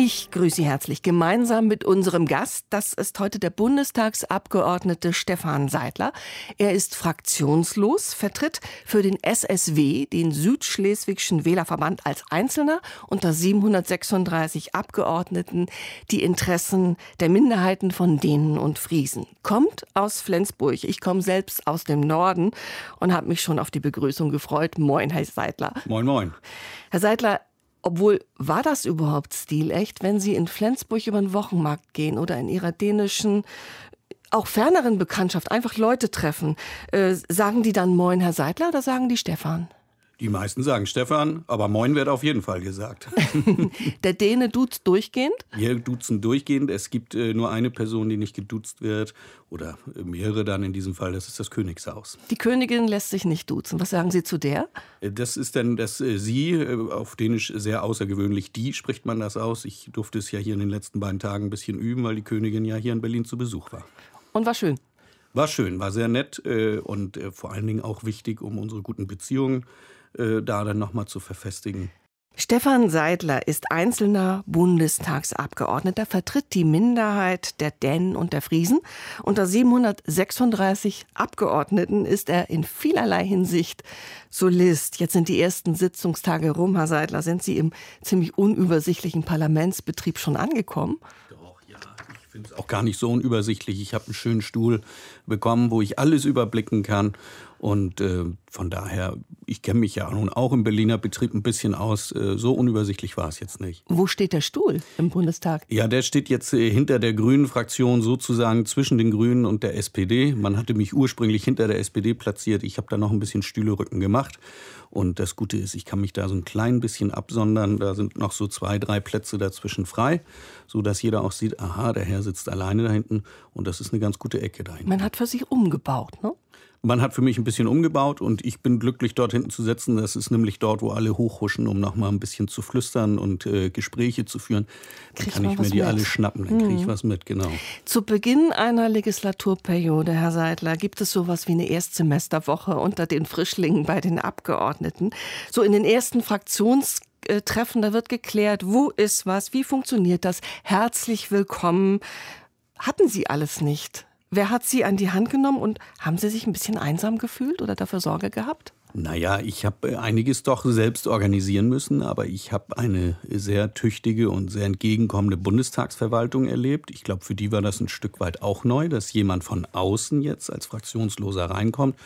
Ich grüße Sie herzlich gemeinsam mit unserem Gast. Das ist heute der Bundestagsabgeordnete Stefan Seidler. Er ist fraktionslos, vertritt für den SSW, den Südschleswigschen Wählerverband, als Einzelner unter 736 Abgeordneten die Interessen der Minderheiten von Dänen und Friesen. Kommt aus Flensburg. Ich komme selbst aus dem Norden und habe mich schon auf die Begrüßung gefreut. Moin, Herr Seidler. Moin, moin. Herr Seidler, obwohl, war das überhaupt stilecht, wenn Sie in Flensburg über den Wochenmarkt gehen oder in Ihrer dänischen, auch ferneren Bekanntschaft einfach Leute treffen? Äh, sagen die dann Moin, Herr Seidler, oder sagen die Stefan? Die meisten sagen Stefan, aber Moin wird auf jeden Fall gesagt. Der Däne duzt durchgehend? Wir duzen durchgehend. Es gibt äh, nur eine Person, die nicht geduzt wird. Oder mehrere dann in diesem Fall. Das ist das Königshaus. Die Königin lässt sich nicht duzen. Was sagen Sie zu der? Äh, das ist dann das äh, Sie, äh, auf Dänisch sehr außergewöhnlich. Die spricht man das aus. Ich durfte es ja hier in den letzten beiden Tagen ein bisschen üben, weil die Königin ja hier in Berlin zu Besuch war. Und war schön. War schön, war sehr nett und vor allen Dingen auch wichtig, um unsere guten Beziehungen äh, da dann nochmal zu verfestigen. Stefan Seidler ist einzelner Bundestagsabgeordneter, vertritt die Minderheit der Dänen und der Friesen. Unter 736 Abgeordneten ist er in vielerlei Hinsicht Solist. Jetzt sind die ersten Sitzungstage rum, Herr Seidler. Sind Sie im ziemlich unübersichtlichen Parlamentsbetrieb schon angekommen? Doch, ja. Ich finde es auch gar nicht so unübersichtlich. Ich habe einen schönen Stuhl bekommen, wo ich alles überblicken kann. Und äh, von daher, ich kenne mich ja nun auch im Berliner Betrieb ein bisschen aus. Äh, so unübersichtlich war es jetzt nicht. Wo steht der Stuhl im Bundestag? Ja, der steht jetzt äh, hinter der Grünen Fraktion, sozusagen zwischen den Grünen und der SPD. Man hatte mich ursprünglich hinter der SPD platziert. Ich habe da noch ein bisschen Stühlerücken gemacht. Und das Gute ist, ich kann mich da so ein klein bisschen absondern. Da sind noch so zwei, drei Plätze dazwischen frei, sodass jeder auch sieht, aha, der Herr sitzt alleine da hinten. Und das ist eine ganz gute Ecke da hinten. Man hat für sich umgebaut, ne? Man hat für mich ein bisschen umgebaut und ich bin glücklich, dort hinten zu setzen. Das ist nämlich dort, wo alle hochhuschen, um noch mal ein bisschen zu flüstern und äh, Gespräche zu führen. Dann krieg kann ich mir die mit. alle schnappen, dann kriege ich mhm. was mit, genau. Zu Beginn einer Legislaturperiode, Herr Seidler, gibt es sowas wie eine Erstsemesterwoche unter den Frischlingen bei den Abgeordneten. So in den ersten Fraktionstreffen, da wird geklärt, wo ist was, wie funktioniert das. Herzlich willkommen. Hatten Sie alles nicht? Wer hat Sie an die Hand genommen und haben Sie sich ein bisschen einsam gefühlt oder dafür Sorge gehabt? Naja, ich habe äh, einiges doch selbst organisieren müssen, aber ich habe eine sehr tüchtige und sehr entgegenkommende Bundestagsverwaltung erlebt. Ich glaube, für die war das ein Stück weit auch neu, dass jemand von außen jetzt als Fraktionsloser reinkommt.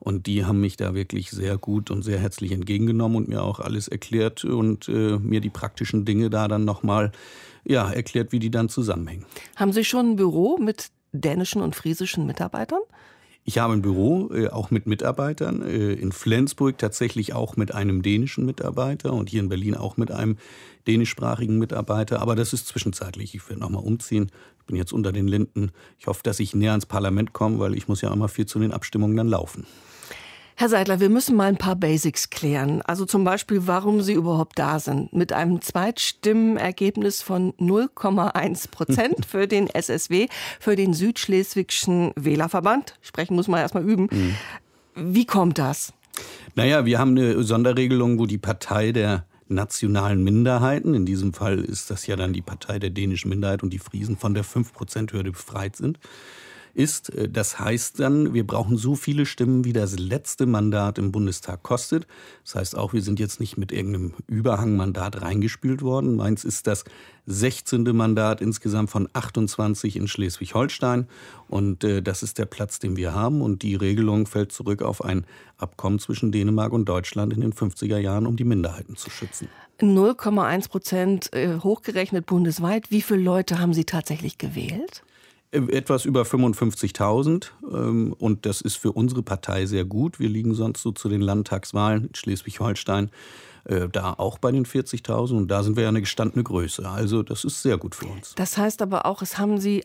Und die haben mich da wirklich sehr gut und sehr herzlich entgegengenommen und mir auch alles erklärt und äh, mir die praktischen Dinge da dann nochmal ja, erklärt, wie die dann zusammenhängen. Haben Sie schon ein Büro mit dänischen und friesischen Mitarbeitern? Ich habe ein Büro, äh, auch mit Mitarbeitern. Äh, in Flensburg tatsächlich auch mit einem dänischen Mitarbeiter und hier in Berlin auch mit einem dänischsprachigen Mitarbeiter. Aber das ist zwischenzeitlich. Ich werde nochmal umziehen. Ich bin jetzt unter den Linden. Ich hoffe, dass ich näher ans Parlament komme, weil ich muss ja immer viel zu den Abstimmungen dann laufen. Herr Seidler, wir müssen mal ein paar Basics klären. Also zum Beispiel, warum Sie überhaupt da sind. Mit einem Zweitstimmenergebnis von 0,1 Prozent für den SSW, für den Südschleswigschen Wählerverband. Sprechen muss man erstmal üben. Mhm. Wie kommt das? Naja, wir haben eine Sonderregelung, wo die Partei der nationalen Minderheiten, in diesem Fall ist das ja dann die Partei der dänischen Minderheit und die Friesen, von der 5-Prozent-Hürde befreit sind ist. Äh, das heißt dann, wir brauchen so viele Stimmen, wie das letzte Mandat im Bundestag kostet. Das heißt auch, wir sind jetzt nicht mit irgendeinem Überhangmandat reingespült worden. Meins ist das 16. Mandat insgesamt von 28 in Schleswig-Holstein. Und äh, das ist der Platz, den wir haben. Und die Regelung fällt zurück auf ein Abkommen zwischen Dänemark und Deutschland in den 50er Jahren, um die Minderheiten zu schützen. 0,1 Prozent äh, hochgerechnet bundesweit. Wie viele Leute haben Sie tatsächlich gewählt? Etwas über 55.000 ähm, und das ist für unsere Partei sehr gut. Wir liegen sonst so zu den Landtagswahlen in Schleswig-Holstein äh, da auch bei den 40.000 und da sind wir ja eine gestandene Größe. Also das ist sehr gut für uns. Das heißt aber auch, es haben Sie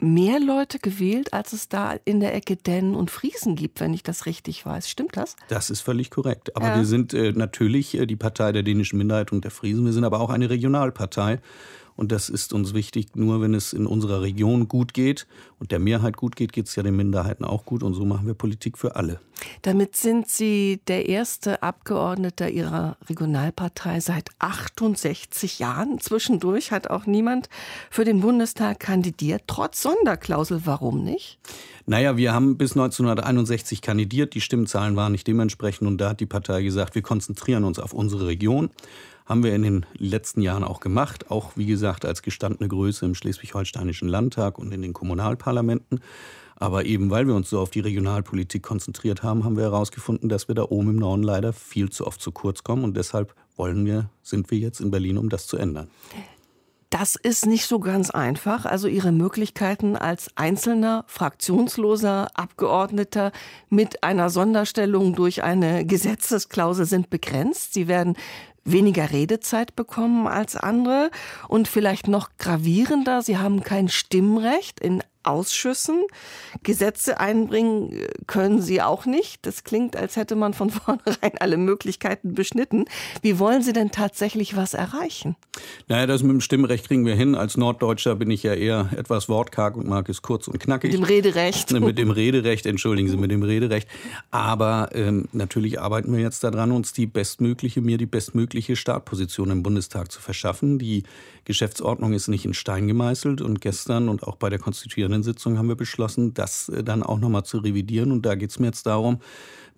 mehr Leute gewählt, als es da in der Ecke Dänen und Friesen gibt, wenn ich das richtig weiß. Stimmt das? Das ist völlig korrekt. Aber ja. wir sind äh, natürlich äh, die Partei der dänischen Minderheit und der Friesen. Wir sind aber auch eine Regionalpartei. Und das ist uns wichtig. Nur wenn es in unserer Region gut geht und der Mehrheit gut geht, geht es ja den Minderheiten auch gut. Und so machen wir Politik für alle. Damit sind Sie der erste Abgeordnete Ihrer Regionalpartei seit 68 Jahren. Zwischendurch hat auch niemand für den Bundestag kandidiert, trotz Sonderklausel. Warum nicht? Naja, wir haben bis 1961 kandidiert. Die Stimmzahlen waren nicht dementsprechend. Und da hat die Partei gesagt, wir konzentrieren uns auf unsere Region haben wir in den letzten Jahren auch gemacht, auch wie gesagt als gestandene Größe im Schleswig-Holsteinischen Landtag und in den Kommunalparlamenten. Aber eben weil wir uns so auf die Regionalpolitik konzentriert haben, haben wir herausgefunden, dass wir da oben im Norden leider viel zu oft zu kurz kommen. Und deshalb wollen wir, sind wir jetzt in Berlin, um das zu ändern. Das ist nicht so ganz einfach. Also Ihre Möglichkeiten als einzelner, fraktionsloser Abgeordneter mit einer Sonderstellung durch eine Gesetzesklausel sind begrenzt. Sie werden weniger Redezeit bekommen als andere und vielleicht noch gravierender, sie haben kein Stimmrecht in Ausschüssen. Gesetze einbringen äh, können Sie auch nicht. Das klingt, als hätte man von vornherein alle Möglichkeiten beschnitten. Wie wollen Sie denn tatsächlich was erreichen? Naja, das mit dem Stimmrecht kriegen wir hin. Als Norddeutscher bin ich ja eher etwas wortkarg und mag es kurz und knackig. Mit dem Rederecht. Mit dem Rederecht, entschuldigen Sie, mit dem Rederecht. Aber ähm, natürlich arbeiten wir jetzt daran, uns die bestmögliche, mir die bestmögliche Startposition im Bundestag zu verschaffen. Die Geschäftsordnung ist nicht in Stein gemeißelt und gestern und auch bei der konstituierenden Sitzung haben wir beschlossen, das äh, dann auch nochmal zu revidieren. Und da geht es mir jetzt darum,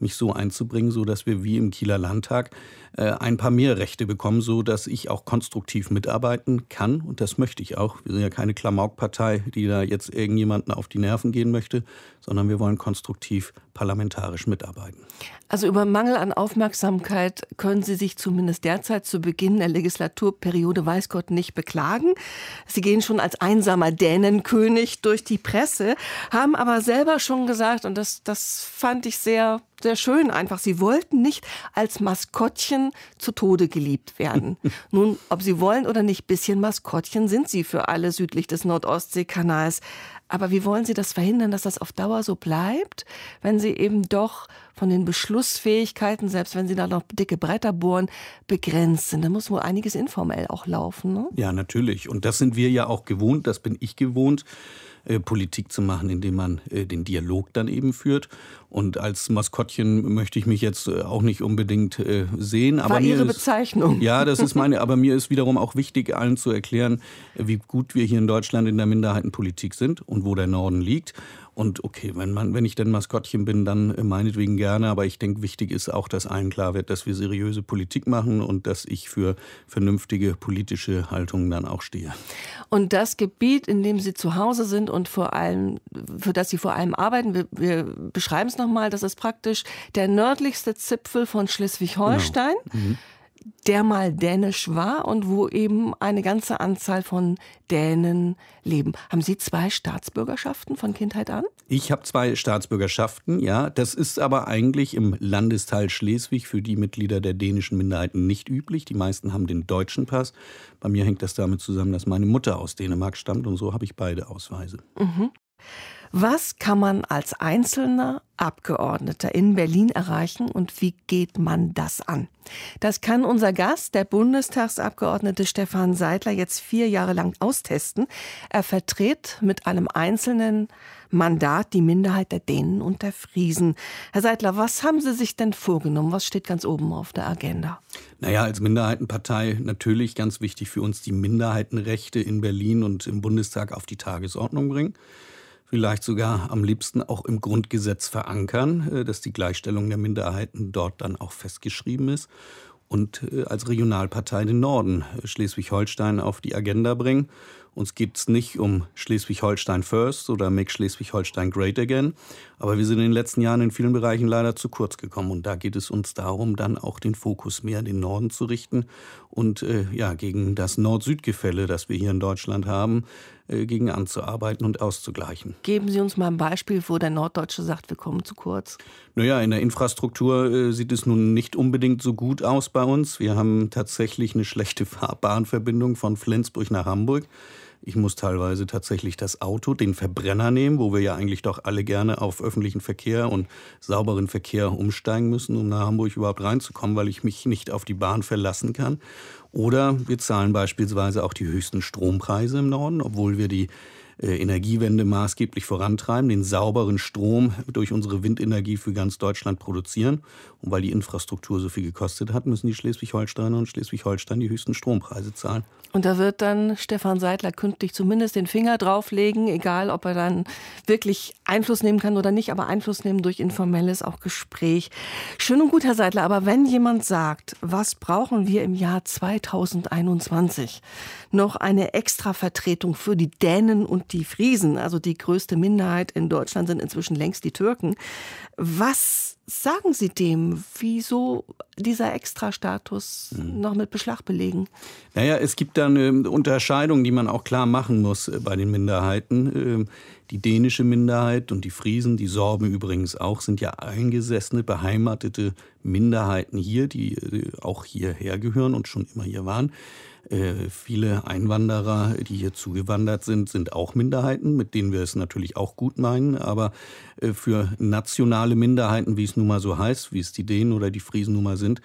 mich so einzubringen, so dass wir wie im Kieler Landtag äh, ein paar mehr Rechte bekommen, so dass ich auch konstruktiv mitarbeiten kann. Und das möchte ich auch. Wir sind ja keine Klamaukpartei, die da jetzt irgendjemanden auf die Nerven gehen möchte, sondern wir wollen konstruktiv parlamentarisch mitarbeiten. Also über Mangel an Aufmerksamkeit können Sie sich zumindest derzeit zu Beginn der Legislaturperiode weiß Gott nicht beklagen. Sie gehen schon als einsamer Dänenkönig durch die Presse, haben aber selber schon gesagt, und das, das fand ich sehr sehr schön einfach. Sie wollten nicht als Maskottchen zu Tode geliebt werden. Nun, ob sie wollen oder nicht, bisschen Maskottchen sind sie für alle südlich des Nordostseekanals. Aber wie wollen Sie das verhindern, dass das auf Dauer so bleibt, wenn Sie eben doch von den Beschlussfähigkeiten, selbst wenn Sie da noch dicke Bretter bohren, begrenzt sind? Da muss wohl einiges informell auch laufen. Ne? Ja, natürlich. Und das sind wir ja auch gewohnt, das bin ich gewohnt. Äh, Politik zu machen, indem man äh, den Dialog dann eben führt. Und als Maskottchen möchte ich mich jetzt äh, auch nicht unbedingt äh, sehen. War aber Ihre ist, Bezeichnung. Ja, das ist meine. Aber mir ist wiederum auch wichtig, allen zu erklären, wie gut wir hier in Deutschland in der Minderheitenpolitik sind und wo der Norden liegt. Und okay, wenn, man, wenn ich denn Maskottchen bin, dann äh, meinetwegen gerne. Aber ich denke, wichtig ist auch, dass allen klar wird, dass wir seriöse Politik machen und dass ich für vernünftige politische Haltungen dann auch stehe. Und das Gebiet, in dem Sie zu Hause sind und vor allem, für das Sie vor allem arbeiten, wir, wir beschreiben es nochmal, das ist praktisch der nördlichste Zipfel von Schleswig-Holstein. Genau. Mhm der mal dänisch war und wo eben eine ganze Anzahl von Dänen leben. Haben Sie zwei Staatsbürgerschaften von Kindheit an? Ich habe zwei Staatsbürgerschaften, ja. Das ist aber eigentlich im Landesteil Schleswig für die Mitglieder der dänischen Minderheiten nicht üblich. Die meisten haben den deutschen Pass. Bei mir hängt das damit zusammen, dass meine Mutter aus Dänemark stammt und so habe ich beide Ausweise. Mhm. Was kann man als einzelner Abgeordneter in Berlin erreichen und wie geht man das an? Das kann unser Gast, der Bundestagsabgeordnete Stefan Seidler, jetzt vier Jahre lang austesten. Er vertritt mit einem einzelnen Mandat die Minderheit der Dänen und der Friesen. Herr Seidler, was haben Sie sich denn vorgenommen? Was steht ganz oben auf der Agenda? Naja, als Minderheitenpartei natürlich ganz wichtig für uns die Minderheitenrechte in Berlin und im Bundestag auf die Tagesordnung bringen vielleicht sogar am liebsten auch im Grundgesetz verankern, äh, dass die Gleichstellung der Minderheiten dort dann auch festgeschrieben ist und äh, als Regionalpartei den Norden äh, Schleswig-Holstein auf die Agenda bringen. Uns geht es nicht um Schleswig-Holstein First oder Make Schleswig-Holstein Great Again, aber wir sind in den letzten Jahren in vielen Bereichen leider zu kurz gekommen und da geht es uns darum, dann auch den Fokus mehr in den Norden zu richten und äh, ja gegen das Nord-Süd-Gefälle, das wir hier in Deutschland haben, äh, gegen anzuarbeiten und auszugleichen. Geben Sie uns mal ein Beispiel, wo der Norddeutsche sagt, wir kommen zu kurz. Naja, in der Infrastruktur äh, sieht es nun nicht unbedingt so gut aus bei uns. Wir haben tatsächlich eine schlechte Fahrbahnverbindung von Flensburg nach Hamburg. Ich muss teilweise tatsächlich das Auto, den Verbrenner nehmen, wo wir ja eigentlich doch alle gerne auf öffentlichen Verkehr und sauberen Verkehr umsteigen müssen, um nach Hamburg überhaupt reinzukommen, weil ich mich nicht auf die Bahn verlassen kann. Oder wir zahlen beispielsweise auch die höchsten Strompreise im Norden, obwohl wir die äh, Energiewende maßgeblich vorantreiben, den sauberen Strom durch unsere Windenergie für ganz Deutschland produzieren. Und weil die Infrastruktur so viel gekostet hat, müssen die Schleswig-Holsteiner und Schleswig-Holstein die höchsten Strompreise zahlen. Und da wird dann Stefan Seidler künftig zumindest den Finger drauflegen, egal ob er dann wirklich Einfluss nehmen kann oder nicht, aber Einfluss nehmen durch informelles auch Gespräch. Schön und gut, Herr Seidler, aber wenn jemand sagt, was brauchen wir im Jahr 2021? Noch eine Extravertretung für die Dänen und die Friesen, also die größte Minderheit in Deutschland sind inzwischen längst die Türken. Was sagen Sie dem? Wieso dieser Extrastatus mhm. noch mit Beschlag belegen? Naja, es gibt da eine Unterscheidung, die man auch klar machen muss äh, bei den Minderheiten. Ähm, die dänische Minderheit und die Friesen, die Sorben übrigens auch, sind ja eingesessene, beheimatete Minderheiten hier, die äh, auch hierher gehören und schon immer hier waren. Äh, viele Einwanderer, die hier zugewandert sind, sind auch Minderheiten, mit denen wir es natürlich auch gut meinen. Aber äh, für nationale Minderheiten, wie es nun mal so heißt, wie es die Dänen oder die Friesen nun mal sind,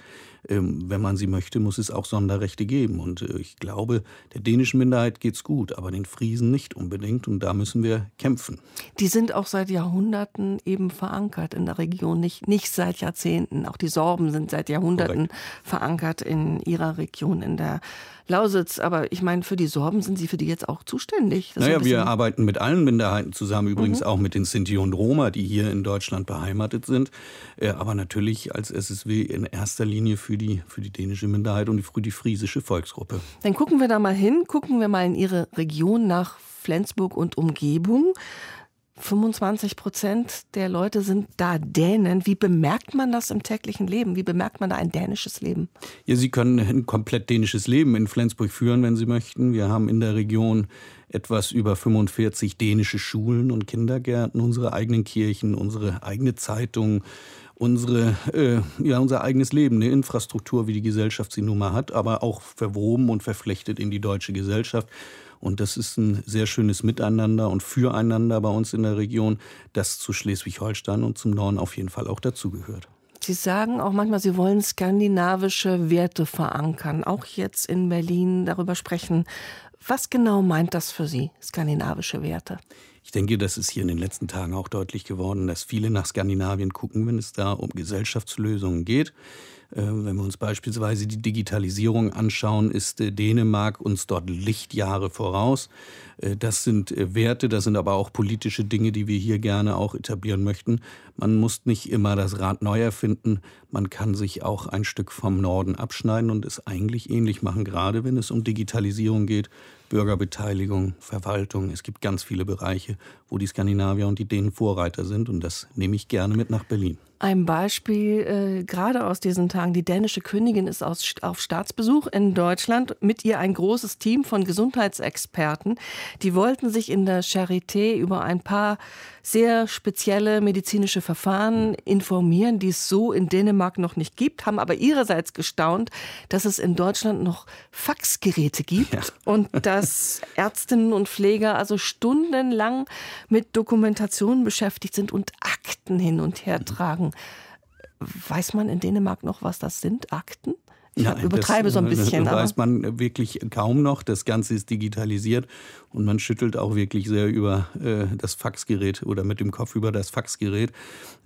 ähm, wenn man sie möchte, muss es auch Sonderrechte geben. Und äh, ich glaube, der dänischen Minderheit geht es gut, aber den Friesen nicht unbedingt. Und da müssen wir kämpfen. Die sind auch seit Jahrhunderten eben verankert in der Region, nicht, nicht seit Jahrzehnten. Auch die Sorben sind seit Jahrhunderten Korrekt. verankert in ihrer Region, in der Lausitz. Aber ich meine, für die Sorben sind Sie für die jetzt auch zuständig. Das naja, wir arbeiten mit allen Minderheiten zusammen, übrigens mhm. auch mit den Sinti und Roma, die hier in Deutschland beheimatet sind. Äh, aber natürlich als SSW in erster Linie für die, für die dänische Minderheit und für die friesische Volksgruppe. Dann gucken wir da mal hin, gucken wir mal in Ihre Region nach Flensburg und Umgebung. 25 Prozent der Leute sind da Dänen. Wie bemerkt man das im täglichen Leben? Wie bemerkt man da ein dänisches Leben? Ja, Sie können ein komplett dänisches Leben in Flensburg führen, wenn Sie möchten. Wir haben in der Region etwas über 45 dänische Schulen und Kindergärten, unsere eigenen Kirchen, unsere eigene Zeitung, unsere, äh, ja, unser eigenes Leben, eine Infrastruktur, wie die Gesellschaft sie nun mal hat, aber auch verwoben und verflechtet in die deutsche Gesellschaft. Und das ist ein sehr schönes Miteinander und Füreinander bei uns in der Region, das zu Schleswig-Holstein und zum Norden auf jeden Fall auch dazugehört. Sie sagen auch manchmal, Sie wollen skandinavische Werte verankern, auch jetzt in Berlin darüber sprechen. Was genau meint das für Sie, skandinavische Werte? Ich denke, das ist hier in den letzten Tagen auch deutlich geworden, dass viele nach Skandinavien gucken, wenn es da um Gesellschaftslösungen geht. Äh, wenn wir uns beispielsweise die Digitalisierung anschauen, ist äh, Dänemark uns dort Lichtjahre voraus. Äh, das sind Werte, das sind aber auch politische Dinge, die wir hier gerne auch etablieren möchten. Man muss nicht immer das Rad neu erfinden. Man kann sich auch ein Stück vom Norden abschneiden und es eigentlich ähnlich machen, gerade wenn es um Digitalisierung geht, Bürgerbeteiligung, Verwaltung. Es gibt ganz viele Bereiche, wo die Skandinavier und die Dänen Vorreiter sind und das nehme ich gerne mit nach Berlin. Ein Beispiel äh, gerade aus diesen Tagen. Die dänische Königin ist aus, auf Staatsbesuch in Deutschland. Mit ihr ein großes Team von Gesundheitsexperten. Die wollten sich in der Charité über ein paar sehr spezielle medizinische Verfahren informieren, die es so in Dänemark noch nicht gibt, haben aber ihrerseits gestaunt, dass es in Deutschland noch Faxgeräte gibt ja. und dass Ärztinnen und Pfleger also stundenlang mit Dokumentationen beschäftigt sind und Akten hin und her tragen. Weiß man in Dänemark noch, was das sind, Akten? Ich Nein, übertreibe das, so ein bisschen. Das weiß man wirklich kaum noch. Das Ganze ist digitalisiert und man schüttelt auch wirklich sehr über äh, das Faxgerät oder mit dem Kopf über das Faxgerät.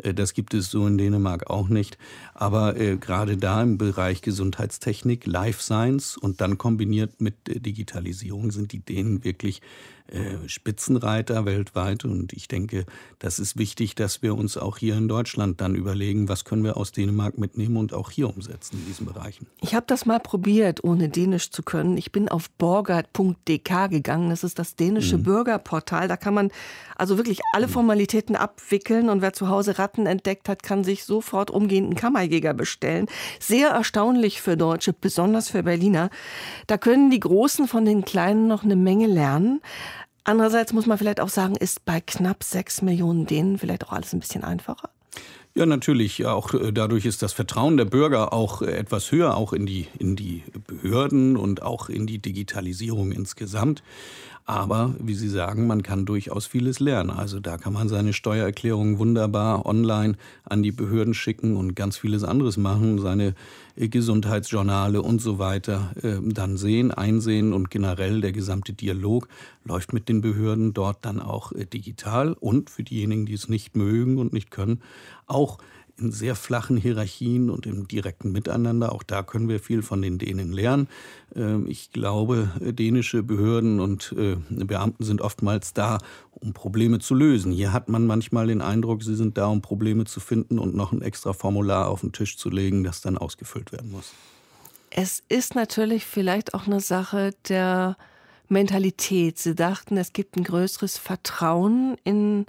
Äh, das gibt es so in Dänemark auch nicht. Aber äh, gerade da im Bereich Gesundheitstechnik, Life Science und dann kombiniert mit Digitalisierung sind die Dänen wirklich äh, Spitzenreiter weltweit. Und ich denke, das ist wichtig, dass wir uns auch hier in Deutschland dann überlegen, was können wir aus Dänemark mitnehmen und auch hier umsetzen in diesen Bereichen. Ich habe das mal probiert, ohne Dänisch zu können. Ich bin auf borgert.dk gegangen. Das ist das dänische mhm. Bürgerportal. Da kann man also wirklich alle mhm. Formalitäten abwickeln. Und wer zu Hause Ratten entdeckt hat, kann sich sofort umgehenden Kammerjäger bestellen. Sehr erstaunlich für Deutsche, besonders für Berliner. Da können die Großen von den Kleinen noch eine Menge lernen. Andererseits muss man vielleicht auch sagen, ist bei knapp sechs Millionen Dänen vielleicht auch alles ein bisschen einfacher? Ja, natürlich. Auch äh, dadurch ist das Vertrauen der Bürger auch äh, etwas höher, auch in die, in die Behörden und auch in die Digitalisierung insgesamt. Aber wie Sie sagen, man kann durchaus vieles lernen. Also da kann man seine Steuererklärung wunderbar online an die Behörden schicken und ganz vieles anderes machen, seine äh, Gesundheitsjournale und so weiter äh, dann sehen, einsehen und generell der gesamte Dialog läuft mit den Behörden dort dann auch äh, digital und für diejenigen, die es nicht mögen und nicht können, auch in sehr flachen Hierarchien und im direkten Miteinander. Auch da können wir viel von den Dänen lernen. Ähm, ich glaube, dänische Behörden und äh, Beamten sind oftmals da, um Probleme zu lösen. Hier hat man manchmal den Eindruck, sie sind da, um Probleme zu finden und noch ein extra Formular auf den Tisch zu legen, das dann ausgefüllt werden muss. Es ist natürlich vielleicht auch eine Sache der Mentalität. Sie dachten, es gibt ein größeres Vertrauen in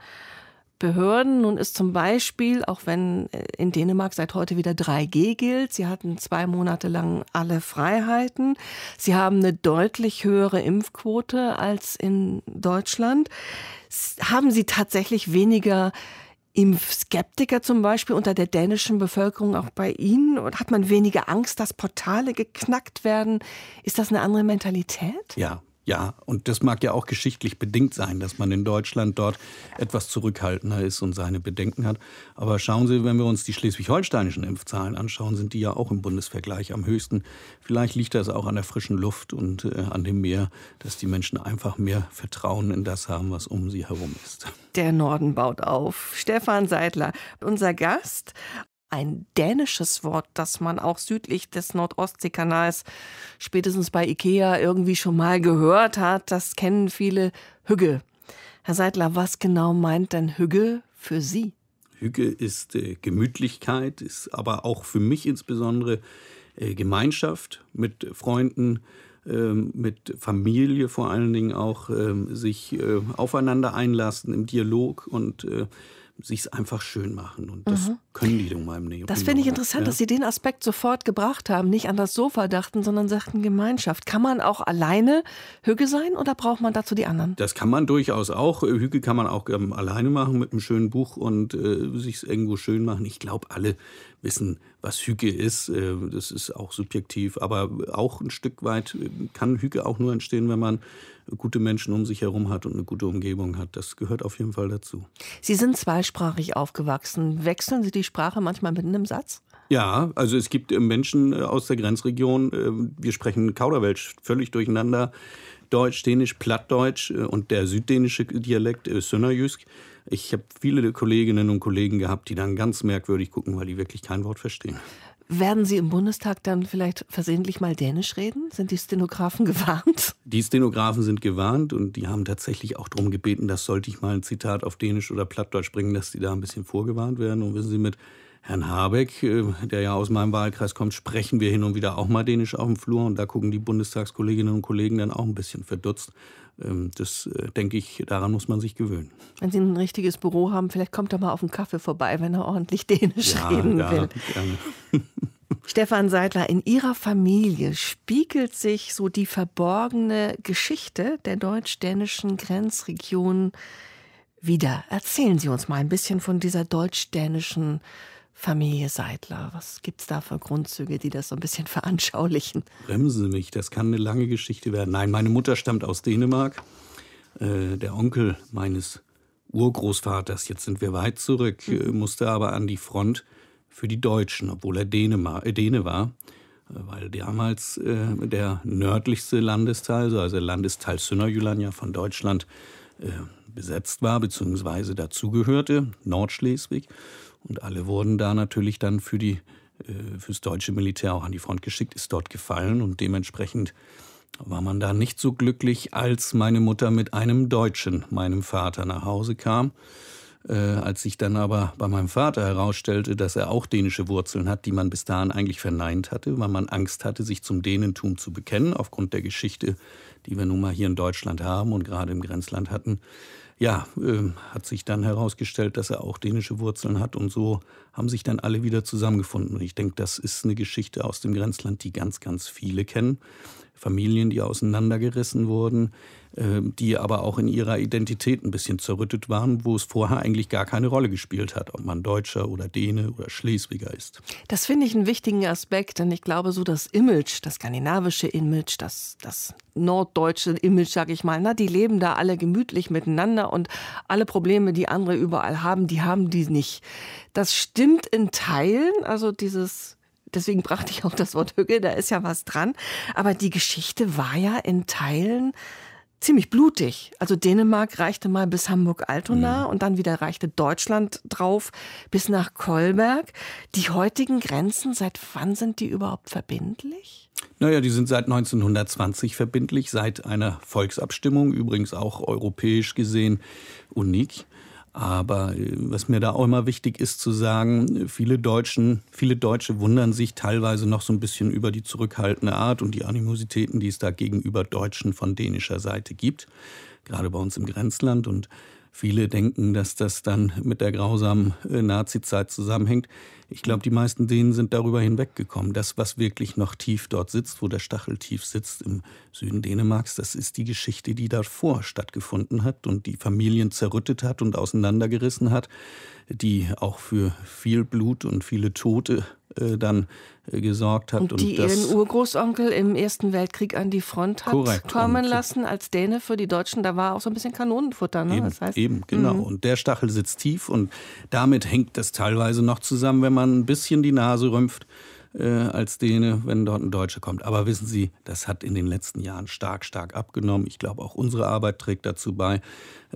Behörden. Nun ist zum Beispiel, auch wenn äh, in Dänemark seit heute wieder 3G gilt, sie hatten zwei Monate lang alle Freiheiten. Sie haben eine deutlich höhere Impfquote als in Deutschland. Haben sie tatsächlich weniger Impfskeptiker zum Beispiel unter der dänischen Bevölkerung auch bei Ihnen? Und hat man weniger Angst, dass Portale geknackt werden? Ist das eine andere Mentalität? Ja, ja, und das mag ja auch geschichtlich bedingt sein, dass man in Deutschland dort etwas zurückhaltender ist und seine Bedenken hat. Aber schauen Sie, wenn wir uns die schleswig-holsteinischen Impfzahlen anschauen, sind die ja auch im Bundesvergleich am höchsten. Vielleicht liegt das auch an der frischen Luft und äh, an dem Meer, dass die Menschen einfach mehr Vertrauen in das haben, was um sie herum ist. Der Norden baut auf. Stefan Seidler, unser Gast ein dänisches Wort, das man auch südlich des Nordostseekanals spätestens bei Ikea irgendwie schon mal gehört hat. Das kennen viele Hügge. Herr Seidler, was genau meint denn Hügge für Sie? Hügge ist äh, Gemütlichkeit, ist aber auch für mich insbesondere äh, Gemeinschaft mit Freunden, äh, mit Familie vor allen Dingen auch, ähm, sich äh, aufeinander einlassen im Dialog und äh, sich es einfach schön machen. Und das mhm. können die in meinem Nähe. Das finde ich interessant, ja? dass Sie den Aspekt sofort gebracht haben, nicht an das Sofa dachten, sondern sagten Gemeinschaft. Kann man auch alleine Hüge sein oder braucht man dazu die anderen? Das kann man durchaus auch. Hüge kann man auch ähm, alleine machen mit einem schönen Buch und äh, sich irgendwo schön machen. Ich glaube, alle wissen, was Hüge ist. Äh, das ist auch subjektiv, aber auch ein Stück weit äh, kann Hüge auch nur entstehen, wenn man gute Menschen um sich herum hat und eine gute Umgebung hat. Das gehört auf jeden Fall dazu. Sie sind zweisprachig aufgewachsen. Wechseln Sie die Sprache manchmal mitten im Satz? Ja, also es gibt äh, Menschen aus der Grenzregion, wir sprechen Kauderwelsch völlig durcheinander. Deutsch, Dänisch, Plattdeutsch und der süddänische Dialekt Sönnerjysk. Ich habe viele Kolleginnen und Kollegen gehabt, die dann ganz merkwürdig gucken, weil die wirklich kein Wort verstehen. Werden Sie im Bundestag dann vielleicht versehentlich mal Dänisch reden? Sind die Stenografen gewarnt? Die Stenografen sind gewarnt und die haben tatsächlich auch darum gebeten, dass sollte ich mal ein Zitat auf Dänisch oder Plattdeutsch bringen, dass die da ein bisschen vorgewarnt werden. Und wissen Sie, mit Herrn Habeck, äh, der ja aus meinem Wahlkreis kommt, sprechen wir hin und wieder auch mal Dänisch auf dem Flur und da gucken die Bundestagskolleginnen und Kollegen dann auch ein bisschen verdutzt. Ähm, das äh, denke ich, daran muss man sich gewöhnen. Wenn Sie ein richtiges Büro haben, vielleicht kommt er mal auf einen Kaffee vorbei, wenn er ordentlich Dänisch ja, reden ja, will. Gerne. Stefan Seidler, in Ihrer Familie spiegelt sich so die verborgene Geschichte der deutsch-dänischen Grenzregion wieder. Erzählen Sie uns mal ein bisschen von dieser deutsch-dänischen Familie Seidler? Was gibt es da für Grundzüge, die das so ein bisschen veranschaulichen? Bremsen Sie mich, das kann eine lange Geschichte werden. Nein, meine Mutter stammt aus Dänemark. Äh, der Onkel meines Urgroßvaters, jetzt sind wir weit zurück, äh, mhm. musste aber an die Front für die Deutschen, obwohl er Däne, äh, Däne war. Äh, weil damals äh, der nördlichste Landesteil, also Landesteil Sünnерjylland ja von Deutschland, besetzt war, beziehungsweise dazugehörte, Nordschleswig. Und alle wurden da natürlich dann für die, äh, fürs deutsche Militär auch an die Front geschickt, ist dort gefallen und dementsprechend war man da nicht so glücklich, als meine Mutter mit einem Deutschen, meinem Vater, nach Hause kam. Äh, als sich dann aber bei meinem Vater herausstellte, dass er auch dänische Wurzeln hat, die man bis dahin eigentlich verneint hatte, weil man Angst hatte, sich zum Dänentum zu bekennen, aufgrund der Geschichte, die wir nun mal hier in Deutschland haben und gerade im Grenzland hatten, ja, äh, hat sich dann herausgestellt, dass er auch dänische Wurzeln hat und so haben sich dann alle wieder zusammengefunden. Und ich denke, das ist eine Geschichte aus dem Grenzland, die ganz, ganz viele kennen. Familien, die auseinandergerissen wurden, ähm, die aber auch in ihrer Identität ein bisschen zerrüttet waren, wo es vorher eigentlich gar keine Rolle gespielt hat, ob man Deutscher oder Däne oder Schleswiger ist. Das finde ich einen wichtigen Aspekt, denn ich glaube, so das Image, das skandinavische Image, das, das norddeutsche Image, sage ich mal, na, die leben da alle gemütlich miteinander und alle Probleme, die andere überall haben, die haben die nicht. Das stimmt in Teilen, also dieses Deswegen brachte ich auch das Wort Hücke, da ist ja was dran. Aber die Geschichte war ja in Teilen ziemlich blutig. Also Dänemark reichte mal bis Hamburg-Altona mhm. und dann wieder reichte Deutschland drauf bis nach Kolberg. Die heutigen Grenzen, seit wann sind die überhaupt verbindlich? Naja, die sind seit 1920 verbindlich, seit einer Volksabstimmung, übrigens auch europäisch gesehen unik. Aber äh, was mir da auch immer wichtig ist zu sagen, viele Deutschen, viele Deutsche wundern sich teilweise noch so ein bisschen über die zurückhaltende Art und die Animositäten, die es da gegenüber Deutschen von dänischer Seite gibt. Gerade bei uns im Grenzland und Viele denken, dass das dann mit der grausamen äh, Nazizeit zusammenhängt. Ich glaube, die meisten Dänen sind darüber hinweggekommen. Das, was wirklich noch tief dort sitzt, wo der Stachel tief sitzt im Süden Dänemarks, das ist die Geschichte, die davor stattgefunden hat und die Familien zerrüttet hat und auseinandergerissen hat, die auch für viel Blut und viele Tote äh, dann äh, gesorgt hat. Und die und ihren Urgroßonkel im Ersten Weltkrieg an die Front hat korrekt. kommen lassen als Däne für die Deutschen. Da war auch so ein bisschen Kanonenfutter. Ne? Eben, das heißt, eben genau. Mhm. Und der Stachel sitzt tief und damit hängt das teilweise noch zusammen, wenn man ein bisschen die Nase rümpft äh, als Däne, wenn dort ein Deutscher kommt. Aber wissen Sie, das hat in den letzten Jahren stark, stark abgenommen. Ich glaube, auch unsere Arbeit trägt dazu bei.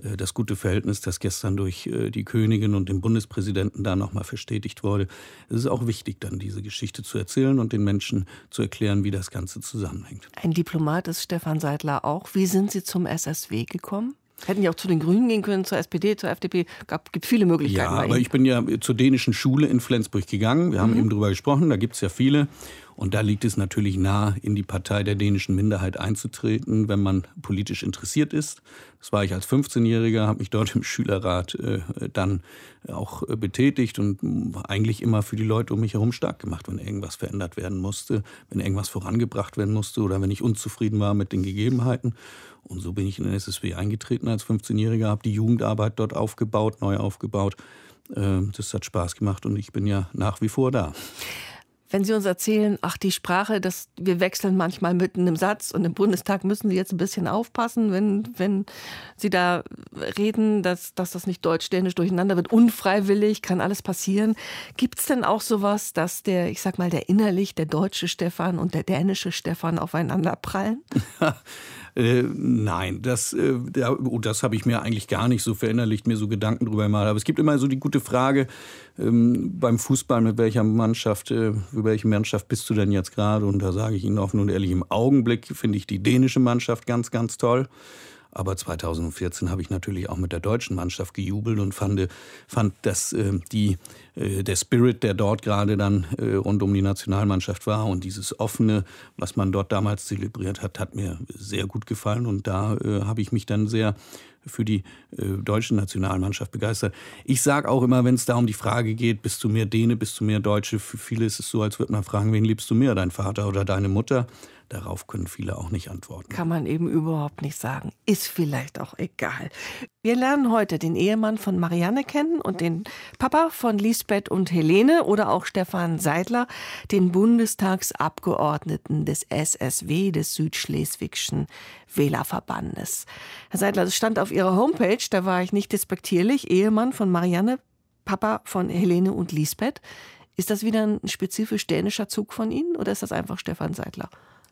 Äh, das gute Verhältnis, das gestern durch äh, die Königin und den Bundespräsidenten da nochmal verstetigt wurde. Es ist auch wichtig, dann diese Geschichte zu erzählen und den Menschen zu erklären, wie das Ganze zusammenhängt. Ein Diplomat ist Stefan Seidler auch. Wie sind Sie zum SSW gekommen? Hätten ja auch zu den Grünen gehen können, zur SPD, zur FDP. Es gibt viele Möglichkeiten. Ja, aber ich bin ja zur dänischen Schule in Flensburg gegangen. Wir haben mhm. eben darüber gesprochen, da gibt es ja viele. Und da liegt es natürlich nahe, in die Partei der dänischen Minderheit einzutreten, wenn man politisch interessiert ist. Das war ich als 15-Jähriger, habe mich dort im Schülerrat äh, dann auch äh, betätigt und eigentlich immer für die Leute um mich herum stark gemacht, wenn irgendwas verändert werden musste, wenn irgendwas vorangebracht werden musste oder wenn ich unzufrieden war mit den Gegebenheiten. Und so bin ich in den SSW eingetreten als 15-Jähriger, habe die Jugendarbeit dort aufgebaut, neu aufgebaut. Äh, das hat Spaß gemacht und ich bin ja nach wie vor da. Wenn Sie uns erzählen, ach, die Sprache, das, wir wechseln manchmal mitten im Satz und im Bundestag müssen Sie jetzt ein bisschen aufpassen, wenn, wenn Sie da reden, dass, dass das nicht deutsch-dänisch durcheinander wird, unfreiwillig, kann alles passieren. Gibt es denn auch sowas, dass der, ich sag mal, der innerlich, der deutsche Stefan und der dänische Stefan aufeinander prallen? Äh, nein, das, äh, das habe ich mir eigentlich gar nicht so verinnerlicht, mir so Gedanken drüber gemacht. Aber es gibt immer so die gute Frage ähm, beim Fußball, mit welcher Mannschaft, äh, für welche Mannschaft bist du denn jetzt gerade? Und da sage ich Ihnen offen und ehrlich, im Augenblick finde ich die dänische Mannschaft ganz, ganz toll. Aber 2014 habe ich natürlich auch mit der deutschen Mannschaft gejubelt und fand, fand dass äh, die, äh, der Spirit, der dort gerade dann äh, rund um die Nationalmannschaft war und dieses offene, was man dort damals zelebriert hat, hat mir sehr gut gefallen. Und da äh, habe ich mich dann sehr für die äh, deutsche Nationalmannschaft begeistert. Ich sage auch immer, wenn es da um die Frage geht, bist du mehr Däne, bist du mehr Deutsche, für viele ist es so, als würde man fragen, wen liebst du mehr, dein Vater oder deine Mutter? Darauf können viele auch nicht antworten. Kann man eben überhaupt nicht sagen. Ist vielleicht auch egal. Wir lernen heute den Ehemann von Marianne kennen und den Papa von Lisbeth und Helene oder auch Stefan Seidler, den Bundestagsabgeordneten des SSW, des Südschleswigschen Wählerverbandes. Herr Seidler, das stand auf Ihrer Homepage, da war ich nicht despektierlich, Ehemann von Marianne, Papa von Helene und Lisbeth. Ist das wieder ein spezifisch dänischer Zug von Ihnen oder ist das einfach Stefan Seidler?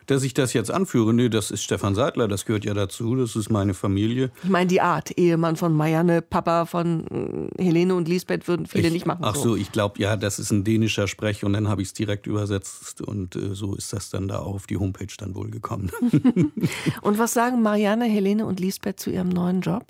Dass ich das jetzt anführe, nee, das ist Stefan Seidler, das gehört ja dazu, das ist meine Familie. Ich meine die Art, Ehemann von Marianne, Papa von äh, Helene und Lisbeth würden viele ich, nicht machen. Ach so, so ich glaube, ja, das ist ein dänischer Sprech und dann habe ich es direkt übersetzt und äh, so ist das dann da auch auf die Homepage dann wohl gekommen. und was sagen Marianne, Helene und Lisbeth zu ihrem neuen Job?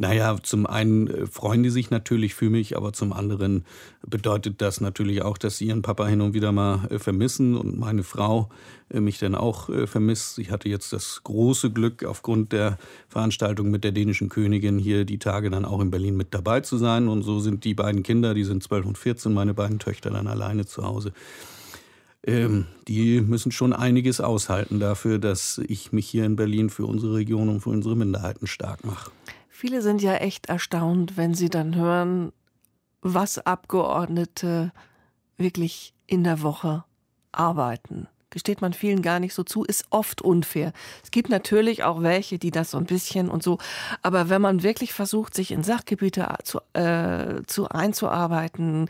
Naja, zum einen äh, freuen die sich natürlich für mich, aber zum anderen bedeutet das natürlich auch, dass sie ihren Papa hin und wieder mal äh, vermissen und meine Frau äh, mich dann auch vermisst. Ich hatte jetzt das große Glück, aufgrund der Veranstaltung mit der dänischen Königin hier die Tage dann auch in Berlin mit dabei zu sein. Und so sind die beiden Kinder, die sind 12 und 14, meine beiden Töchter dann alleine zu Hause. ähm, die müssen schon einiges aushalten dafür, dass ich mich hier in Berlin für unsere Region und für unsere Minderheiten stark mache. Viele sind ja echt erstaunt, wenn sie dann hören, was Abgeordnete wirklich in der Woche arbeiten. Gesteht man vielen gar nicht so zu, ist oft unfair. Es gibt natürlich auch welche, die das so ein bisschen und so, aber wenn man wirklich versucht, sich in Sachgebiete zu, äh, zu einzuarbeiten,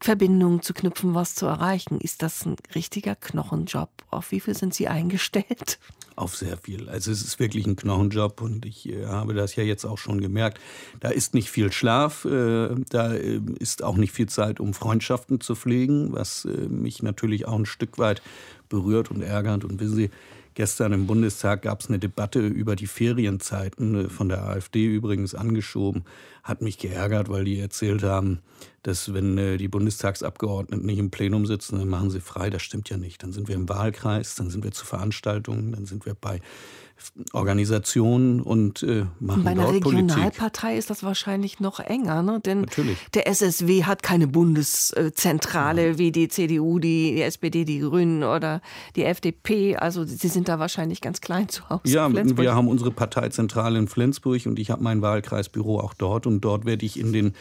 Verbindungen zu knüpfen, was zu erreichen. Ist das ein richtiger Knochenjob? Auf wie viel sind Sie eingestellt? Auf sehr viel. Also es ist wirklich ein Knochenjob und ich äh, habe das ja jetzt auch schon gemerkt. Da ist nicht viel Schlaf, äh, da äh, ist auch nicht viel Zeit, um Freundschaften zu pflegen, was mich natürlich auch ein Stück weit berührt und ärgert. Und wissen Sie, Gestern im Bundestag gab es eine Debatte über die Ferienzeiten, äh, von der AfD übrigens angeschoben. Hat mich geärgert, weil die erzählt haben, dass wenn äh, die Bundestagsabgeordneten nicht im Plenum sitzen, dann machen sie frei. Das stimmt ja nicht. Dann sind wir im Wahlkreis, dann sind wir zu Veranstaltungen, dann sind wir bei Organisationen und äh, machen Bei einer Regionalpartei Politik. ist das wahrscheinlich noch enger, ne? denn Natürlich. der SSW hat keine Bundeszentrale ja. wie die CDU, die, die, SPD, die Grünen oder die FDP. Also sie sind da wahrscheinlich ganz klein zu Hause. Ja, wir haben unsere Parteizentrale in Flensburg und ich habe mein Wahlkreisbüro auch dort und dort werde ich in den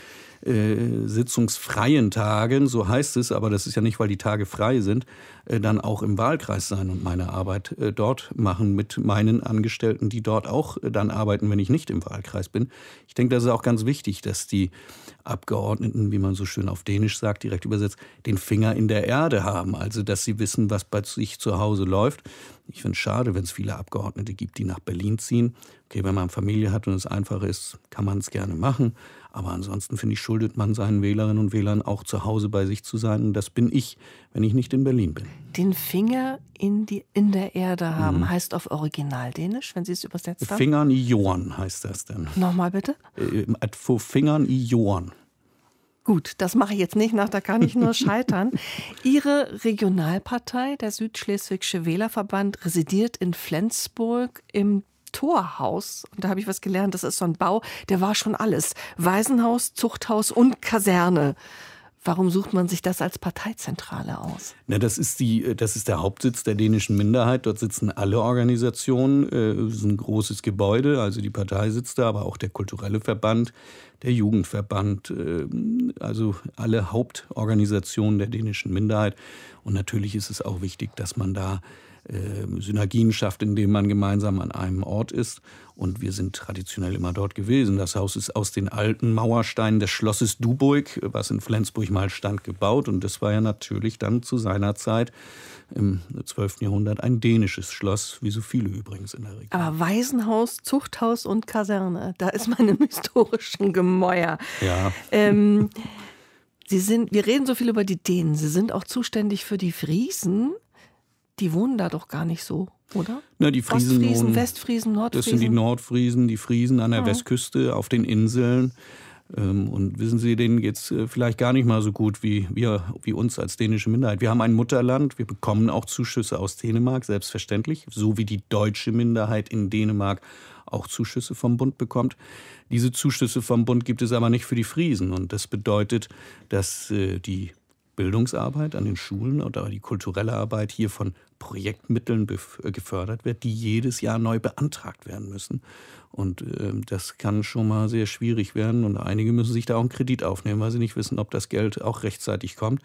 äh, sitzungsfreien Tagen, so heißt es, aber das ist ja nicht, weil die Tage frei sind, äh, dann auch im Wahlkreis sein und meine Arbeit äh, dort machen mit meinen Angestellten, die dort auch äh, dann arbeiten, wenn ich nicht im Wahlkreis bin. Ich denke, das ist auch ganz wichtig, dass die Abgeordneten, wie man so schön auf Dänisch sagt, direkt übersetzt, den Finger in der Erde haben. Also, dass sie wissen, was bei sich zu Hause läuft. Ich finde es schade, wenn es viele Abgeordnete gibt, die nach Berlin ziehen. Okay, wenn man Familie hat und es einfach ist, kann man es gerne machen. Aber ansonsten finde ich, schuldet man seinen Wählerinnen und Wählern auch zu Hause bei sich zu sein. Und das bin ich, wenn ich nicht in Berlin bin. Den Finger in, die, in der Erde haben mhm. heißt auf Originaldänisch, wenn Sie es übersetzt haben? Fingern i Johan heißt das dann. Nochmal bitte? Äh, vor Fingern i Johan. Gut, das mache ich jetzt nicht nach, da kann ich nur scheitern. Ihre Regionalpartei, der Südschleswigsche Wählerverband, residiert in Flensburg im Torhaus. Und da habe ich was gelernt. Das ist so ein Bau, der war schon alles. Waisenhaus, Zuchthaus und Kaserne. Warum sucht man sich das als Parteizentrale aus? Na, das ist die, das ist der Hauptsitz der dänischen Minderheit. Dort sitzen alle Organisationen. Es ist ein großes Gebäude, also die Partei sitzt da, aber auch der kulturelle Verband, der Jugendverband, äh, also alle Hauptorganisationen der dänischen Minderheit. Und natürlich ist es auch wichtig, dass man da äh, Synergien schafft, indem man gemeinsam an einem Ort ist. Und wir sind traditionell immer dort gewesen. Das Haus ist aus den alten Mauersteinen des Schlosses Duburg, was in Flensburg mal stand, gebaut. Und das war ja natürlich dann zu seiner Zeit im 12. Jahrhundert ein dänisches Schloss, wie so viele übrigens in der Region. Aber Waisenhaus, Zuchthaus und Kaserne, da ist man im historischen Gemäuer. Ja. Ähm, Sie sind, wir reden so viel über die Dänen. Sie sind auch zuständig für die Friesen. Die wohnen da doch gar nicht so, oder? Na, die Friesen Ostfriesen, wohnen, Westfriesen, Nordfriesen. Das sind die Nordfriesen, die Friesen an der ja. Westküste, auf den Inseln. Ähm, und wissen Sie, denen geht es äh, vielleicht gar nicht mal so gut wie, wir, wie uns als dänische Minderheit. Wir haben ein Mutterland, wir bekommen auch Zuschüsse aus Dänemark, selbstverständlich, so wie die deutsche Minderheit in Dänemark auch Zuschüsse vom Bund bekommt. Diese Zuschüsse vom Bund gibt es aber nicht für die Friesen. Und das bedeutet, dass äh, die Bildungsarbeit an den Schulen oder die kulturelle Arbeit hier von Projektmitteln äh, gefördert wird, die jedes Jahr neu beantragt werden müssen. Und äh, das kann schon mal sehr schwierig werden. Und einige müssen sich da auch einen Kredit aufnehmen, weil sie nicht wissen, ob das Geld auch rechtzeitig kommt.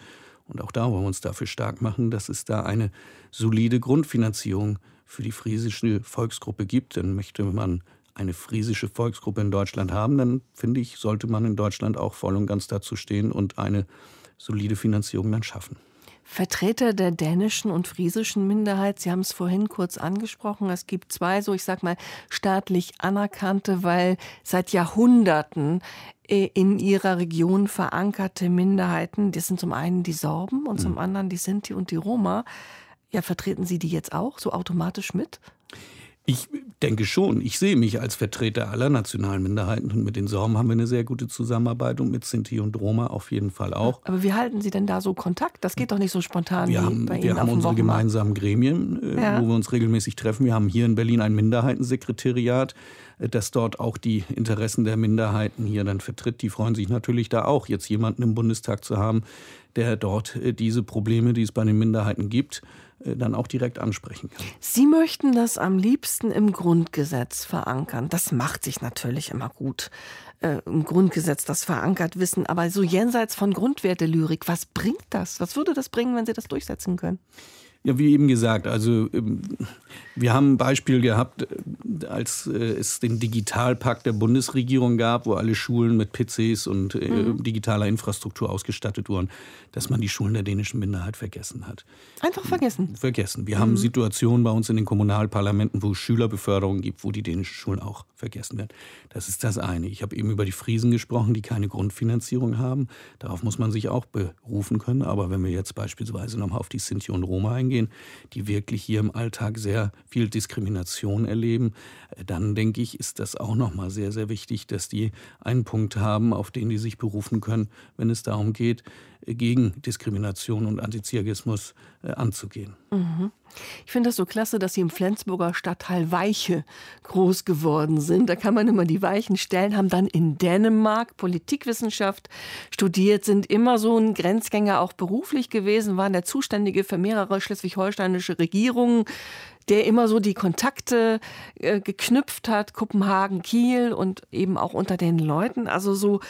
Und auch da wollen wir uns dafür stark machen, dass es da eine solide Grundfinanzierung für die friesische Volksgruppe gibt. Denn möchte man eine friesische Volksgruppe in Deutschland haben, dann finde ich, sollte man in Deutschland auch voll und ganz dazu stehen und eine solide Finanzierung dann schaffen. Vertreter der dänischen und friesischen Minderheit, Sie haben es vorhin kurz angesprochen, es gibt zwei, so ich sag mal, staatlich anerkannte, weil seit Jahrhunderten äh, in ihrer Region verankerte Minderheiten. Das sind zum einen die Sorben und zum mhm. anderen die Sinti und die Roma. Ja, vertreten Sie die jetzt auch so automatisch mit? Ich denke schon. Ich sehe mich als Vertreter aller nationalen Minderheiten und mit den Sorben haben wir eine sehr gute Zusammenarbeit und mit Sinti und Roma auf jeden Fall auch. Aber wie halten Sie denn da so Kontakt? Das geht doch nicht so spontan wir wie haben, bei Ihnen Wir haben unsere Wochenmarkt. gemeinsamen Gremien, äh, Ja. wo wir uns regelmäßig treffen. Wir haben hier in Berlin ein Minderheitensekretariat, äh, das dort auch die Interessen der Minderheiten hier dann vertritt. Die freuen sich natürlich da auch, jetzt jemanden im Bundestag zu haben, der dort äh, diese Probleme, die es bei den Minderheiten gibt, dann auch direkt ansprechen kann. Sie möchten das am liebsten im Grundgesetz verankern. Das macht sich natürlich immer gut. Äh, Im Grundgesetz das verankert wissen. Aber so jenseits von Grundwerte-Lyrik, was bringt das? Was würde das bringen, wenn Sie das durchsetzen können? Ja, wie eben gesagt, also ähm, wir haben ein Beispiel gehabt, äh, als äh, es den Digitalpakt der Bundesregierung gab, wo alle Schulen mit PCs und äh, digitaler Infrastruktur ausgestattet wurden, dass man die Schulen der dänischen Minderheit vergessen hat. Einfach vergessen. Vergessen. Wir haben Situationen bei uns in den Kommunalparlamenten, wo es Schülerbeförderung gibt, wo die dänischen Schulen auch vergessen werden. Das ist das eine. Ich habe eben über die Friesen gesprochen, die keine Grundfinanzierung haben. Darauf muss man sich auch berufen können. Aber wenn wir jetzt beispielsweise nochmal auf die Sinti und Roma eingehen, die wirklich hier im Alltag sehr viel Diskrimination erleben, dann denke ich, ist das auch nochmal sehr, sehr wichtig, dass die einen Punkt haben, auf den die sich berufen können, wenn es darum geht, gegen Diskrimination und Antiziagismus äh, anzugehen. Ich finde das so klasse, dass Sie im Flensburger Stadtteil Weiche groß geworden sind. Da kann man immer die Weichen stellen, haben dann in Dänemark Politikwissenschaft studiert, sind immer so ein Grenzgänger auch beruflich gewesen, waren der Zuständige für mehrere schleswig-holsteinische Regierungen, der immer so die Kontakte äh, geknüpft hat, Kopenhagen, Kiel und eben auch unter den Leuten. Also so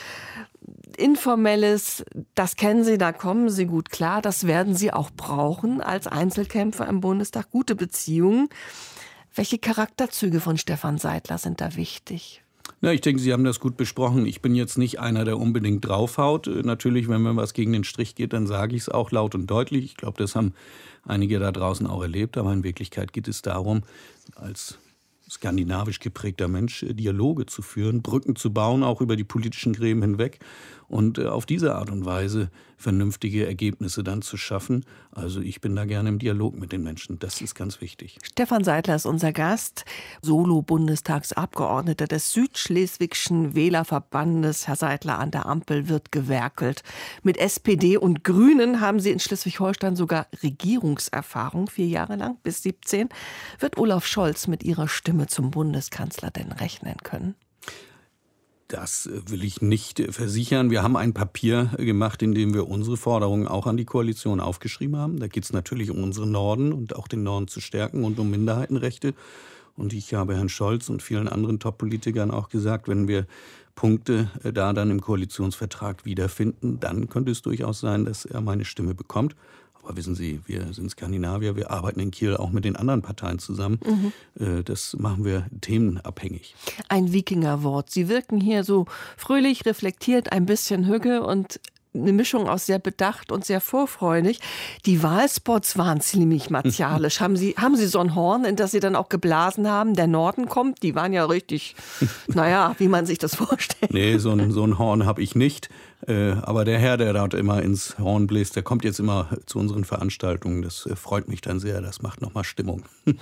informelles, das kennen Sie, da kommen Sie gut klar, das werden Sie auch brauchen als Einzelkämpfer im Bundestag, gute Beziehungen. Welche Charakterzüge von Stefan Seidler sind da wichtig? Ja, ich denke, Sie haben das gut besprochen. Ich bin jetzt nicht einer, der unbedingt draufhaut. Äh, Natürlich, wenn mir was gegen den Strich geht, dann sage ich es auch laut und deutlich. Ich glaube, das haben einige da draußen auch erlebt. Aber in Wirklichkeit geht es darum, als skandinavisch geprägter Mensch äh, Dialoge zu führen, Brücken zu bauen, auch über die politischen Gräben hinweg und äh, auf diese Art und Weise vernünftige Ergebnisse dann zu schaffen. Also ich bin da gerne im Dialog mit den Menschen. Das ist ganz wichtig. Stefan Seidler ist unser Gast, Solo-Bundestagsabgeordneter des Südschleswigschen Wählerverbandes. Herr Seidler, an der Ampel wird gewerkelt. Mit SPD und Grünen haben Sie in Schleswig-Holstein sogar Regierungserfahrung, vier Jahre lang, bis 17. Wird Olaf Scholz mit Ihrer Stimme zum Bundeskanzler denn rechnen können? Das will ich nicht äh, versichern. Wir haben ein Papier äh, gemacht, in dem wir unsere Forderungen auch an die Koalition aufgeschrieben haben. Da geht es natürlich um unseren Norden und auch den Norden zu stärken und um Minderheitenrechte. Und ich habe Herrn Scholz und vielen anderen Top-Politikern auch gesagt, wenn wir Punkte äh, da dann im Koalitionsvertrag wiederfinden, dann könnte es durchaus sein, dass er meine Stimme bekommt. Aber wissen Sie, wir sind Skandinavier, wir arbeiten in Kiel auch mit den anderen Parteien zusammen. Äh, Das machen wir themenabhängig. Ein Wikingerwort. Sie wirken hier so fröhlich, reflektiert, ein bisschen Hügge und eine Mischung aus sehr bedacht und sehr vorfreudig. Die Wahlspots waren ziemlich martialisch. haben, Sie, haben Sie so ein Horn, in das Sie dann auch geblasen haben? Der Norden kommt? Die waren ja richtig, naja, wie man sich das vorstellt. Nee, so ein, so ein Horn habe ich nicht. Äh, aber der Herr, der dort immer ins Horn bläst, der kommt jetzt immer zu unseren Veranstaltungen. Das äh, freut mich dann sehr. Das macht nochmal Stimmung.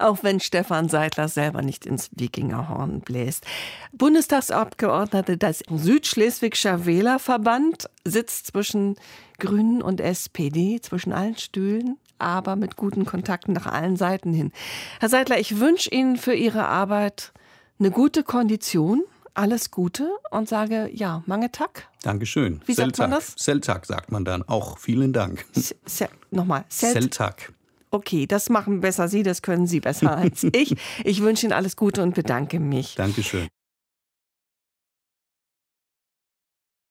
Auch wenn Stefan Seidler selber nicht ins Wikingerhorn bläst. Bundestagsabgeordnete des Südschleswigscher Wählerverband sitzt zwischen Grünen und SPD, zwischen allen Stühlen, aber mit guten Kontakten nach allen Seiten hin. Herr Seidler, ich wünsche Ihnen für Ihre Arbeit eine gute Kondition, alles Gute und sage ja, mange Tag. Dankeschön. Wie sagt man das? Seltag sagt man dann. Auch vielen Dank. Se- Nochmal, Selt- Seltag. Okay, das machen besser Sie, das können Sie besser als ich. Ich wünsche Ihnen alles Gute und bedanke mich. Dankeschön.